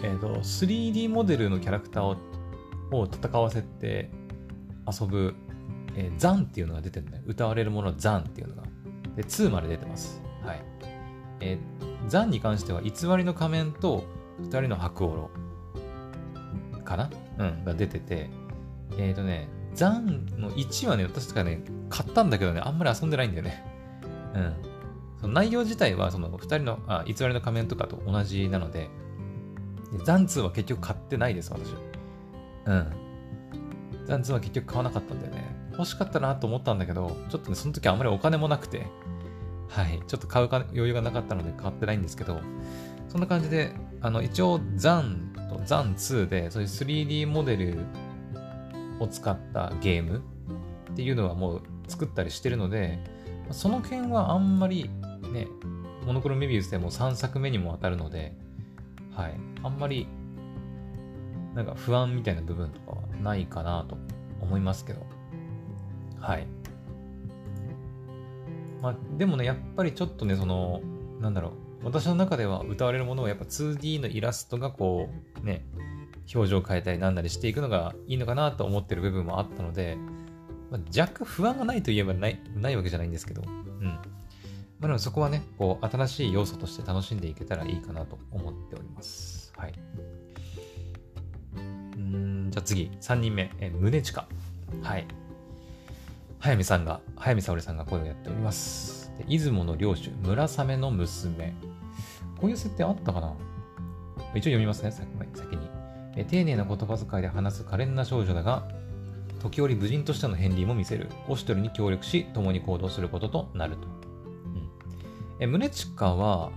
えっ、ー、と、3D モデルのキャラクターをを戦わせて遊ぶ、えー、ザンっていうのが出てるね。歌われるものザンっていうのが。で、2まで出てます。はい。えー、ザンに関しては、偽りの仮面と二人の白オロかな？うん、が出てて、えっ、ー、とね、ザンの1はね、私とかね、買ったんだけどね、あんまり遊んでないんだよね。うん。その内容自体は、その2人の、あ、偽りの仮面とかと同じなので、ザン2は結局買ってないです、私は。うん。ザン2は結局買わなかったんだよね。欲しかったなと思ったんだけど、ちょっとね、その時あんまりお金もなくて、はい、ちょっと買う余裕がなかったので買ってないんですけど、そんな感じで、あの、一応、ザンとザン2で、そういう 3D モデルを使ったゲームっていうのはもう作ったりしてるので、その辺はあんまりね、モノクロメビウスでも3作目にも当たるので、はい、あんまりなんか不安みたいな部分とかはないかなと思いますけど、はい。まあ、でもね、やっぱりちょっとね、その、なんだろう、私の中では歌われるものはやっぱ 2D のイラストがこう、ね、表情を変えたりなんなりしていくのがいいのかなと思ってる部分もあったので、まあ、若干不安がないといえばないないわけじゃないんですけど、うん。まあ、でもそこはね、こう、新しい要素として楽しんでいけたらいいかなと思っております。はい。じゃあ次、3人目、え宗近。はい。早見さんが、早見沙織さんが声をやっております。出雲の領主、村雨の娘。こういう設定あったかな？一応読みますね、先に。え丁寧な言葉遣いで話す可憐な少女だが、時折無人としての片鱗も見せる。オシトルに協力し、共に行動することとなると。うん、え宗近は、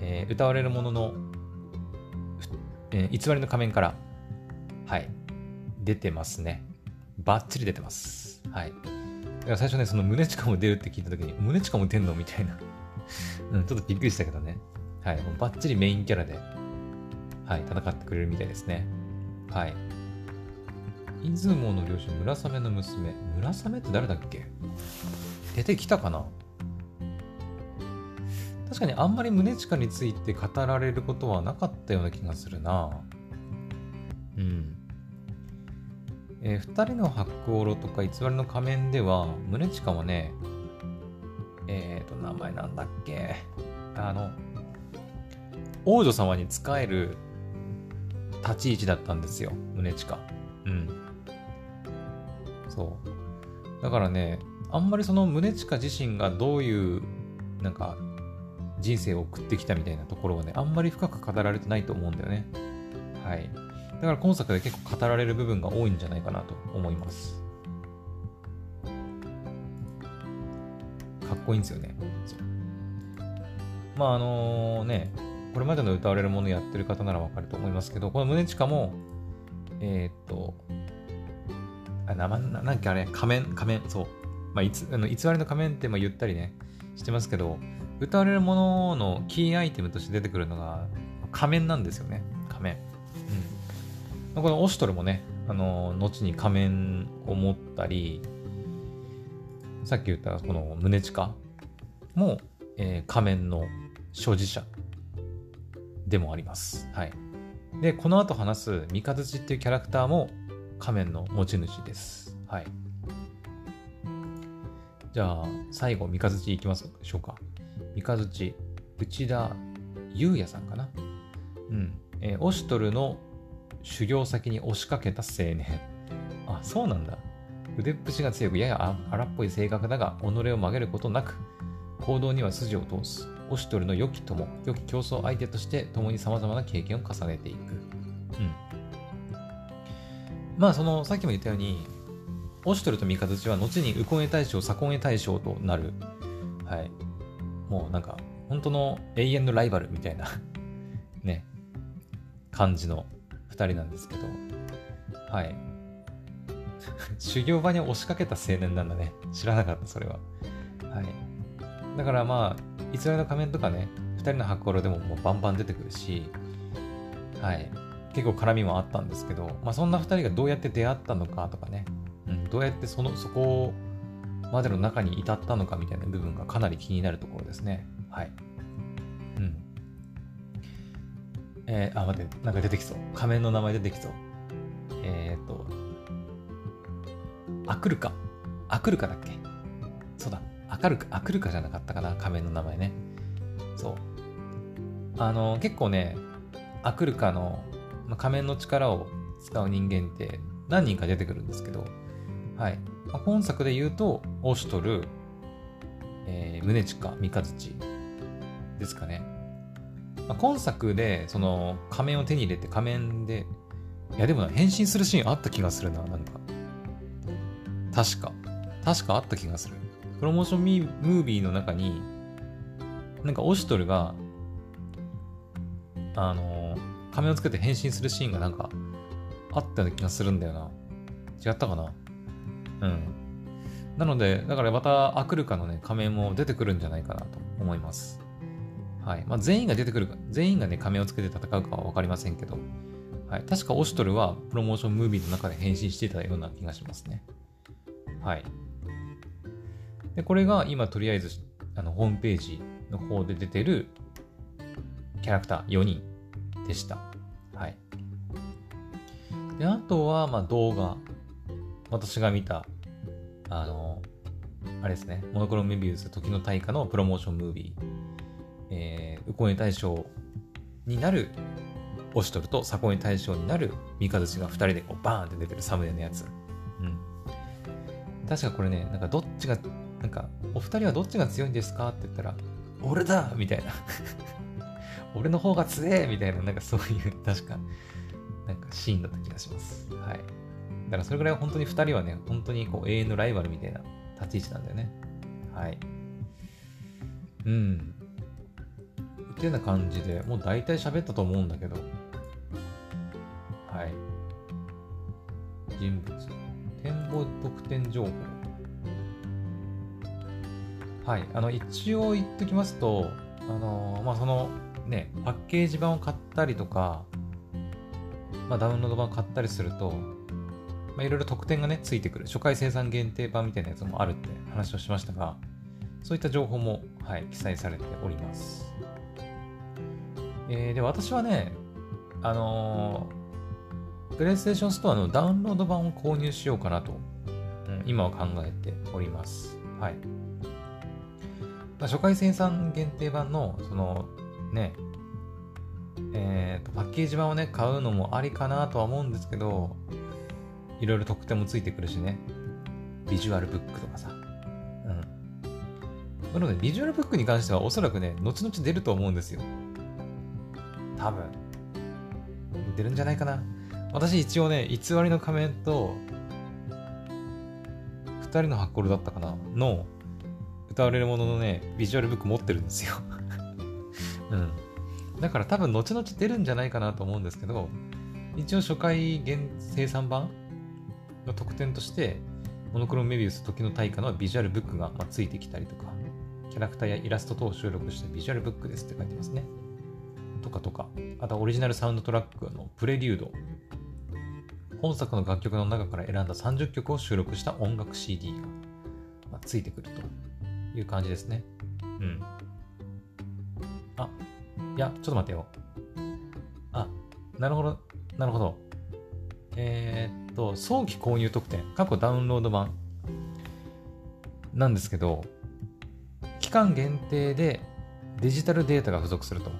えー、歌われるものの、えー、偽りの仮面から、はい、出てますね。バッチリ出てます。はい。最初ね、その宗近も出るって聞いたときに、宗近も出んのみたいな うん、ちょっとびっくりしたけどね。はい。もうバッチリメインキャラで、はい、戦ってくれるみたいですね。はい。出雲の領主、村雨の娘。村雨って誰だっけ？出てきたかな？確かにあんまり宗近について語られることはなかったような気がするな。うん。えー、二人の白オロとか偽りの仮面では、宗近はね、えっ、ー、と、名前なんだっけ？あの、王女様に仕える立ち位置だったんですよ、宗近。うん。そう。だからね、あんまりその宗近自身がどういう、なんか、人生を送ってきたみたいなところはね、あんまり深く語られてないと思うんだよね。はい。だから今作で結構語られる部分が多いんじゃないかなと思います。かっこいいんですよね。まああのね、これまでの歌われるものやってる方ならわかると思いますけど、この宗近も、えー、っと、あ、名前、なんだっけあれ、仮面、仮面、そう。まあ、いつあの偽りの仮面ってまあ言ったりね、してますけど、歌われるもののキーアイテムとして出てくるのが仮面なんですよね。このオシトルもね、あの、後に仮面を持ったり、さっき言ったこの宗近も、えー、仮面の所持者でもあります。はい。で、この後話す三日月っていうキャラクターも仮面の持ち主です。はい。じゃあ、最後、三日月いきますでしょうか。三日月、内田優也さんかな。うん。えー、オシトルの修行先に押しかけた青年。あ、そうなんだ。腕っぷしが強く、やや荒っぽい性格だが、己を曲げることなく、行動には筋を通す。オシトルの良き友、良き競争相手として、共に様々な経験を重ねていく。うん。まあ、その、さっきも言ったように、オシトルと三日月は、後にウコンエ大将、サコンエ大将となる、はい。もうなんか、本当の永遠のライバルみたいな ね、感じの2人なんですけど、はい。修行場に押しかけた青年なんだね。知らなかった、それは。はい。だからまあ、偽りの仮面とかね、2人の箱コロでももうバンバン出てくるし、はい。結構絡みもあったんですけど、まあそんな2人がどうやって出会ったのかとかね、うん、どうやってその、そこまでの中に至ったのかみたいな部分がかなり気になるところですね。はい。えー、あ、待って、なんか出てきそう。仮面の名前出てきそう。えー、っと、アクルカ。アクルカだっけ？そうだ。アカルカ、アクルカじゃなかったかな？仮面の名前ね。そう。あの、結構ね、アクルカの、まあ、仮面の力を使う人間って何人か出てくるんですけど、はい。まあ、本作で言うと、オシュトル、えー、宗近、三日月ですかね。まあ、今作で、その仮面を手に入れて仮面で、いやでもな変身するシーンあった気がするな、なんか。確か。確かあった気がする。プロモーションミムービーの中に、なんかオシトルが、あの、仮面をつけて変身するシーンがなんかあったような気がするんだよな。違ったかな？うん。なので、だからまたアクルカのね、仮面も出てくるんじゃないかなと思います。はい。まあ、全員が出てくるか、全員がね、仮面をつけて戦うかはわかりませんけど、はい。確かオシュトルはプロモーションムービーの中で変身してたような気がしますね。はい。で、これが今とりあえず、あの、ホームページの方で出てるキャラクター4人でした。はい。で、あとは、まあ、動画。私が見た、あの、あれですね、モノクロメビウス時の大化のプロモーションムービー。えー、ウコンエ大将になるオシトルとサコンエ大将になる三日月が2人でこうバーンって出てるサムネのやつ。うん。確かこれね、なんかどっちが、なんか、お二人はどっちが強いんですかって言ったら、俺だみたいな。俺の方が強えみたいな、なんかそういう、確か、なんかシーンだった気がします。はい。だからそれぐらい本当に二人はね、本当にこう永遠のライバルみたいな立ち位置なんだよね。はい。うん。っていうような感じでもう大体喋ったと思うんだけど、はい。人物。展望特典情報。はい。あの、一応言っときますと、あのー、まあ、その、ね、パッケージ版を買ったりとか、まあ、ダウンロード版を買ったりすると、まあ、いろいろ特典がね、ついてくる。初回生産限定版みたいなやつもあるって話をしましたが、そういった情報も、はい、記載されております。えー、で、私はね、あのー、プレイステーションストアのダウンロード版を購入しようかなと、うん、今は考えております。はい。まあ、初回生産限定版の、その、ね、えーと、パッケージ版をね、買うのもありかなとは思うんですけど、いろいろ特典もついてくるしね、ビジュアルブックとかさ。うん。なので、ビジュアルブックに関してはおそらくね、後々出ると思うんですよ。多分。出るんじゃないかな。私一応ね、偽りの仮面と、2人のハッコルだったかなの、歌われるもののね、ビジュアルブック持ってるんですよ うん。だから多分後々出るんじゃないかなと思うんですけど、一応初回現生産版の特典として、モノクロメビウス時の大化のビジュアルブックが、ついてきたりとか、キャラクターやイラスト等を収録したビジュアルブックですって書いてますね。とかとか、あとはオリジナルサウンドトラックのプレリュード。本作の楽曲の中から選んだ30曲を収録した音楽 CD が、まついてくるという感じですね。うん。あ、いや、ちょっと待ってよ。あ、なるほど、なるほど。えー、っと、早期購入特典、過去ダウンロード版なんですけど、期間限定でデジタルデータが付属すると。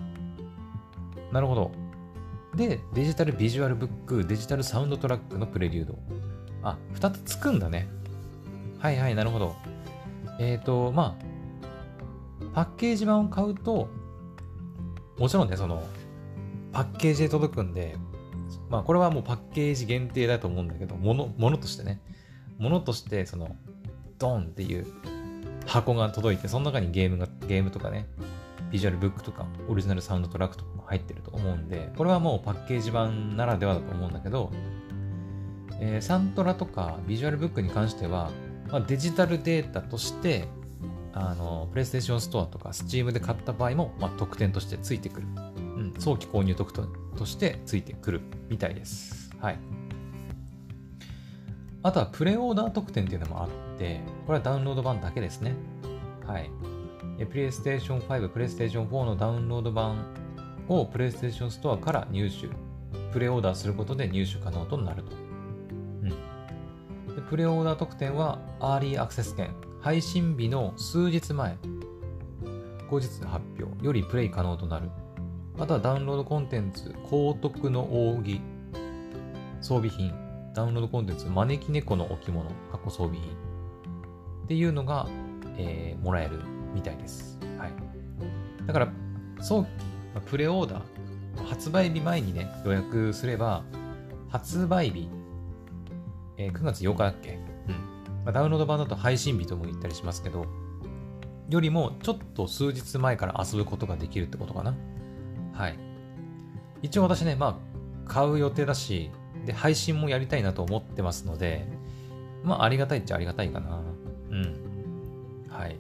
なるほど。で、デジタルビジュアルブック、デジタルサウンドトラックのプレリュード。あ、2つつくんだね。はいはい、なるほど。えっ、ー、と、まあ、パッケージ版を買うと、もちろんね、その、パッケージで届くんで、まあ、これはもうパッケージ限定だと思うんだけど、もの、ものとしてね、ものとして、その、ドンっていう箱が届いて、その中にゲームが、ゲームとかね、ビジュアルブックとか、オリジナルサウンドトラックとかも入ってると思うんで、これはもうパッケージ版ならではだと思うんだけど、えー、サントラとかビジュアルブックに関しては、まあ、デジタルデータとして、あの、プレイステーションストアとかスチームで買った場合も、まあ、特典としてついてくる。うん、早期購入特典としてついてくるみたいです。はい。あとはプレオーダー特典っていうのもあって、これはダウンロード版だけですね。はい。プレイステーション5、プレイステーション4のダウンロード版をプレイステーションストアから入手、プレオーダーすることで入手可能となると。うん。でプレオーダー特典は、アーリーアクセス券、配信日の数日前、後日発表よりプレイ可能となる。またはダウンロードコンテンツ、高徳の扇、装備品、ダウンロードコンテンツ、招き猫の置物、過去装備品。っていうのが、えー、もらえる。みたいです。はい。だから、早期、プレオーダー、発売日前にね、予約すれば、発売日、えー、9月8日だっけ？うん。まあ、ダウンロード版だと配信日とも言ったりしますけど、よりもちょっと数日前から遊ぶことができるってことかな。はい。一応私ね、まあ、買う予定だし、で、配信もやりたいなと思ってますので、まあ、ありがたいっちゃありがたいかな。うん。はい。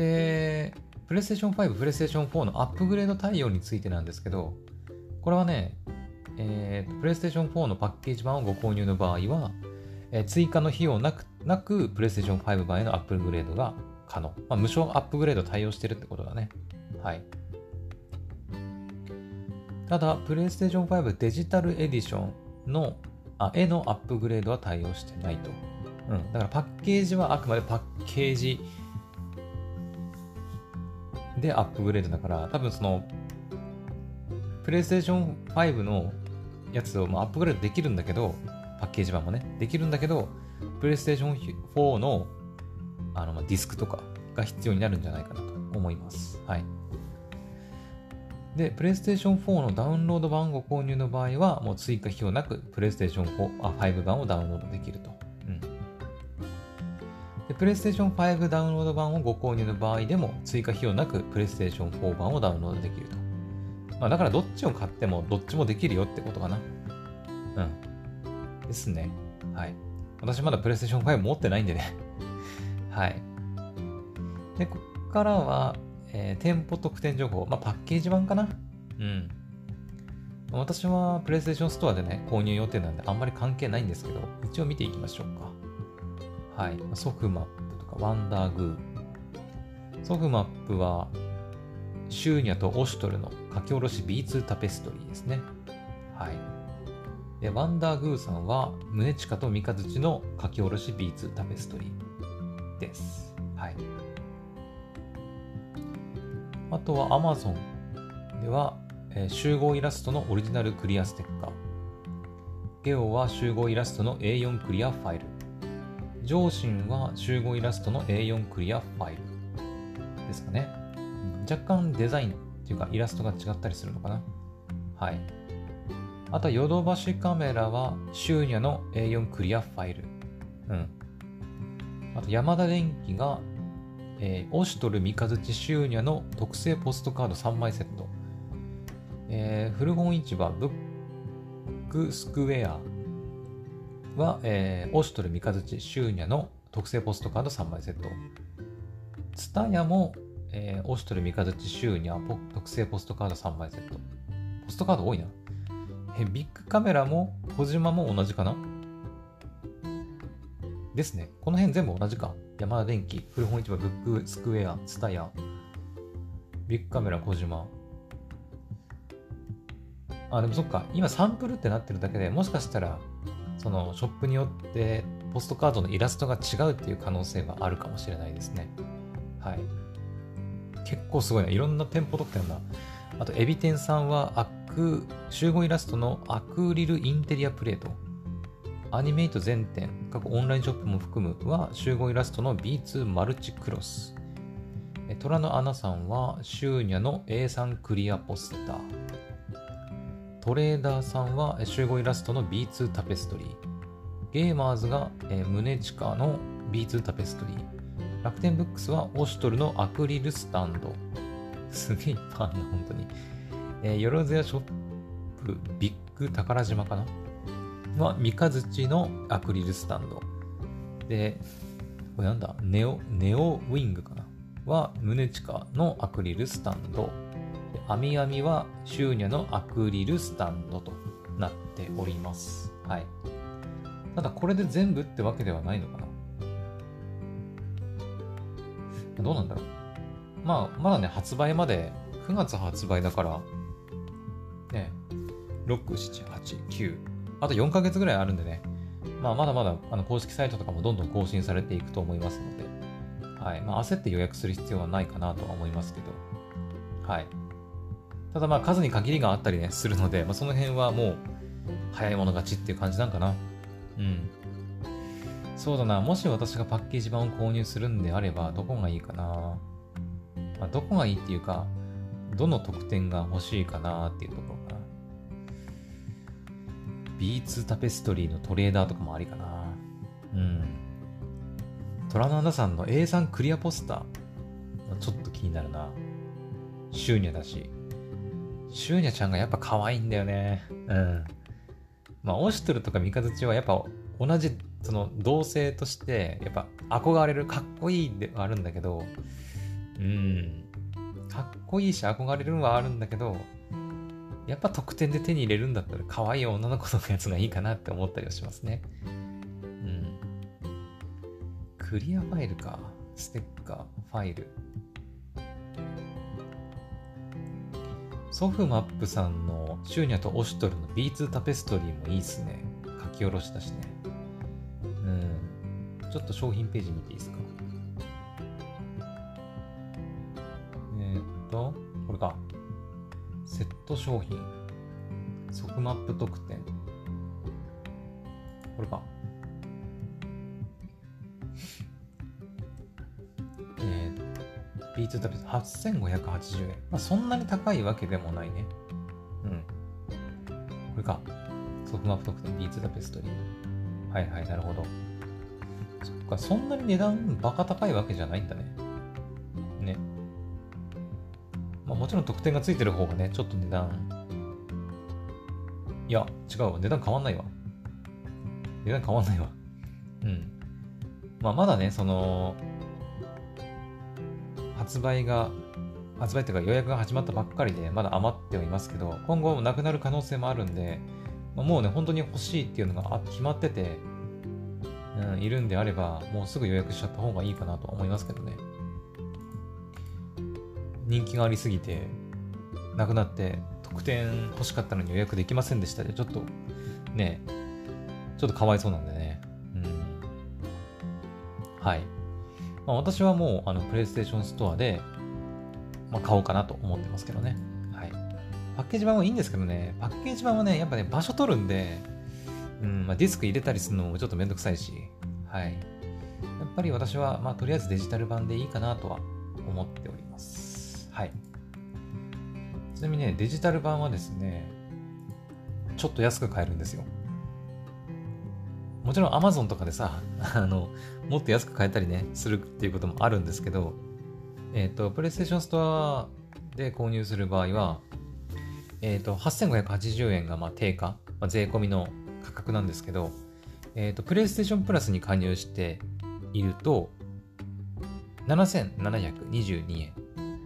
で、プレイステーション5、プレイステーション4のアップグレード対応についてなんですけど、これはね、えー、プレイステーション4のパッケージ版をご購入の場合は、えー、追加の費用なく、なく、プレイステーション5版へのアップグレードが可能。まあ、無償アップグレード対応してるってことだね。はい。ただ、プレイステーション5デジタルエディションのあ絵のアップグレードは対応してないと。うん。だからパッケージはあくまでパッケージでアップグレードだから、多分その、プレイステーション5のやつをまあアップグレードできるんだけど、パッケージ版もね、できるんだけど、プレイステーション4のあのディスクとかが必要になるんじゃないかなと思います。はい。で、プレイステーション4のダウンロード版ご購入の場合は、もう追加費用なく、プレイステーション4あ5版をダウンロードできると。で、プレイステーション5ダウンロード版をご購入の場合でも、追加費用なく、プレイステーション4版をダウンロードできると。まあ、だからどっちを買っても、どっちもできるよってことかな。うん。ですね。はい。私まだプレイステーション5持ってないんでね はい。で、ここからは、えー、店舗特典情報。まあ、パッケージ版かなうん。私はプレイステーションストアでね、購入予定なんであんまり関係ないんですけど、一応見ていきましょうか。はい。ソフマップとかワンダーグー。ソフマップは、シューニャとオシュトルの書き下ろし B2 タペストリーですね。はい。で、ワンダーグーさんは、宗近と三日月の書き下ろし B2 タペストリーです。はい。あとは Amazon では、えー、集合イラストのオリジナルクリアステッカー。ゲオは集合イラストの A4 クリアファイル。上心は集合イラストの A4 クリアファイルですかね。若干デザインっていうかイラストが違ったりするのかな。はい。あとはヨドバシカメラはシューニャの A4 クリアファイル。うん。あと山田電機が、えー、オシトル三日月シューニャの特製ポストカード3枚セット。えー、古本市場ブックスクエアは、えー、オシトル三日月シューニャの特製ポストカード3枚セット。ツタヤも、えー、オシトル三日月シューニャ特製ポストカード3枚セット。ポストカード多いな。えビッグカメラも小島も同じかな？ですね。この辺全部同じか。山田電機、古本市場、ブックスクエア、ツタヤ、ビッグカメラ、小島。あ、でもそっか、今サンプルってなってるだけでもしかしたら、そのショップによってポストカードのイラストが違うっていう可能性があるかもしれないですね。はい。結構すごいな。いろんな店舗特典だ。あと、エビ天さんはアク、集合イラストのアクリルインテリアプレート。アニメイト全店、各オンラインショップも含むは集合イラストの B2 マルチクロス。虎の穴さんはシューニャの A3 クリアポスター。トレーダーさんは集合イラストの B2 タペストリー。ゲーマーズが、えー、ムネチカの B2 タペストリー。楽天ブックスはオシュトルのアクリルスタンド。すげえいっぱいあるな、本当に。えー、よろずやショップビッグ宝島かな？は、三日月のアクリルスタンド。で、これなんだ？ネオ、ネオウィングかな？は、ムネチカのアクリルスタンド。アミアミは、シューニャのアクリルスタンドとなっております。はい。ただ、これで全部ってわけではないのかなどうなんだろう。まあ、まだね、発売まで、9月発売だから、ね、6、7、8、9、あと4ヶ月ぐらいあるんでね、まあ、まだまだあの公式サイトとかもどんどん更新されていくと思いますので、はいまあ、焦って予約する必要はないかなとは思いますけど、はい。ただまあ数に限りがあったりね、するので、まあ、その辺はもう早い者勝ちっていう感じなんかな。うん。そうだな、もし私がパッケージ版を購入するんであれば、どこがいいかな。まあ、どこがいいっていうか、どの特典が欲しいかなっていうところかな。B2 タペストリーのトレーダーとかもありかな。うん。虎の穴さんの A3 クリアポスター。ちょっと気になるな。シューニャだし。シューニャちゃんがやっぱ可愛いんだよね。うん。まあ、オシトルとか三日月はやっぱ同じ、その同性として、やっぱ憧れる、かっこいいではあるんだけど、うん。かっこいいし憧れるのはあるんだけど、やっぱ特典で手に入れるんだったら可愛い女の子のやつがいいかなって思ったりはしますね。うん。クリアファイルか。ステッカー、ファイル。ソフマップさんのシューニャとオシュトルの B2 タペストリーもいいっすね。書き下ろしだしね。うん。ちょっと商品ページ見ていいですか？えー、っと、これか。セット商品。ソフマップ特典。B2 タブレット8580円。まあ、そんなに高いわけでもないね。うん。これか。ソフトマップ特典 B2 タペストリー。はいはい、なるほど。そっか、そんなに値段バカ高いわけじゃないんだね。ね。まあ、もちろん特典がついてる方がね、ちょっと値段。いや、違うわ。値段変わんないわ。値段変わんないわ。うん。まあ、まだね、その、発売が、発売というか予約が始まったばっかりで、まだ余ってはいますけど、今後なくなる可能性もあるんで、まあ、もうね、本当に欲しいっていうのが決まってて、うん、いるんであれば、もうすぐ予約しちゃった方がいいかなと思いますけどね。人気がありすぎて、なくなって、特典欲しかったのに予約できませんでしたで、ちょっと、ね、ちょっとかわいそうなんでね。うん。はい。まあ、私はもうあのプレイステーションストアで、まあ、買おうかなと思ってますけどね。はい。パッケージ版はいいんですけどね、パッケージ版はね、やっぱね、場所取るんで、うんまあ、ディスク入れたりするのもちょっとめんどくさいし、はい。やっぱり私は、まあ、とりあえずデジタル版でいいかなとは思っております。はい。ちなみにね、デジタル版はですね、ちょっと安く買えるんですよ。もちろん Amazon とかでさ、あの、もっと安く買えたりね、するっていうこともあるんですけど、えっ、ー、と、PlayStation Store で購入する場合は、えっ、ー、と、8580円がまあ定価、まあ、税込みの価格なんですけど、えっ、ー、と、PlayStation Plus に加入していると、7722円。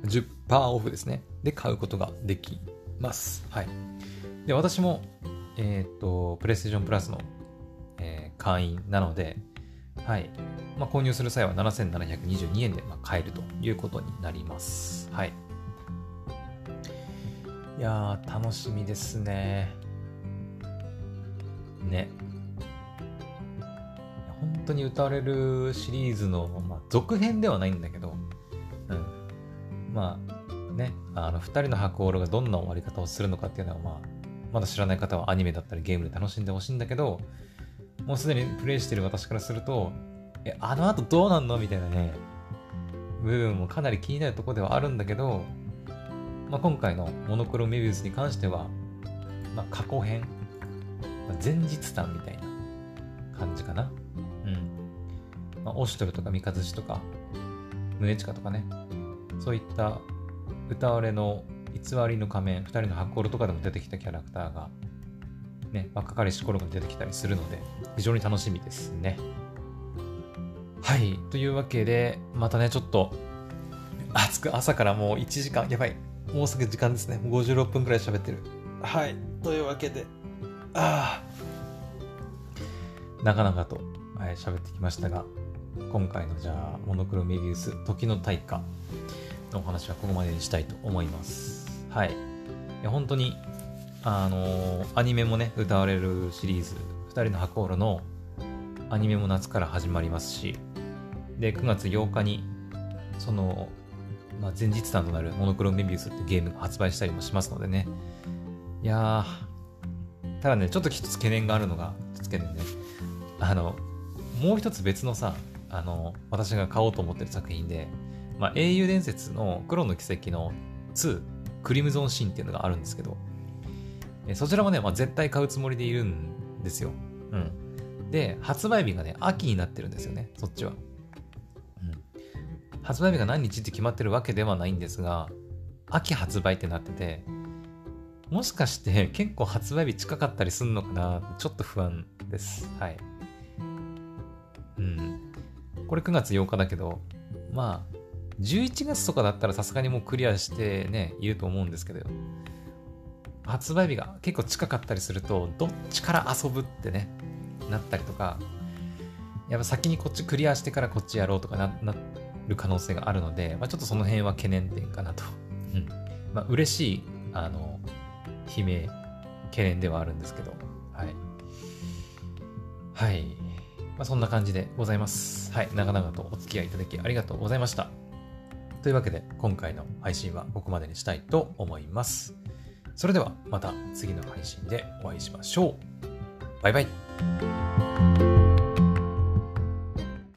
10%オフですね。で買うことができます。はい。で、私も、えっ、ー、と、PlayStation Plus の、えー、会員なので、はい。まあ、購入する際は7722円で買えるということになります。はい。いやー、楽しみですね。ね。本当に歌われるシリーズの、まあ、続編ではないんだけど、うん。まあ、ね、あの、二人の白オがどんな終わり方をするのかっていうのは、まあ、まだ知らない方はアニメだったりゲームで楽しんでほしいんだけど、もうすでにプレイしてる私からすると、え、あの後どうなんのみたいなね、部分もかなり気になるところではあるんだけど、まあ、今回のモノクロメビウスに関しては、まあ、過去編、まあ、前日談みたいな感じかな。うん。まあ、オシトルとか三日月とか、宗近とかね、そういった歌われの偽りの仮面、二人の発行とかでも出てきたキャラクターが、ね、若かりし頃が出てきたりするので、非常に楽しみですね。はい。というわけで、またね、ちょっと、暑く、朝からもう1時間、やばい。もうすぐ時間ですね。もう56分くらい喋ってる。はい。というわけで、ああ。なかなかと、はい、喋ってきましたが、今回のじゃあ、モノクロメビウス、時の大化のお話はここまでにしたいと思います。はい。いや、本当に、あの、アニメもね、歌われるシリーズ、二人の箱オロのアニメも夏から始まりますし、で、9月8日に、その、まあ、前日談となるモノクロメビウスってゲームが発売したりもしますのでね。いやー、ただね、ちょっと一つ懸念があるのが、つけてね、あの、もう一つ別のさ、あの、私が買おうと思ってる作品で、まあ、英雄伝説の黒の奇跡の2、クリムゾンシーンっていうのがあるんですけど、えそちらもね、まあ、絶対買うつもりでいるんですよ。うん。で、発売日がね、秋になってるんですよね、そっちは。発売日が何日って決まってるわけではないんですが、秋発売ってなってて、もしかして結構発売日近かったりすんのかなちょっと不安です。はい。うん。これ9月8日だけど、まあ、11月とかだったらさすがにもうクリアしてね、いると思うんですけど、発売日が結構近かったりすると、どっちから遊ぶってね、なったりとか、やっぱ先にこっちクリアしてからこっちやろうとかななる可能性があるので、まあ、ちょっとその辺は懸念点かなと。うん。まあ、嬉しい、あの、悲鳴、懸念ではあるんですけど、はい。はい。まあ、そんな感じでございます。はい。長々とお付き合いいただきありがとうございました。というわけで、今回の配信はここまでにしたいと思います。それではまた次の配信でお会いしましょう。バイバイ。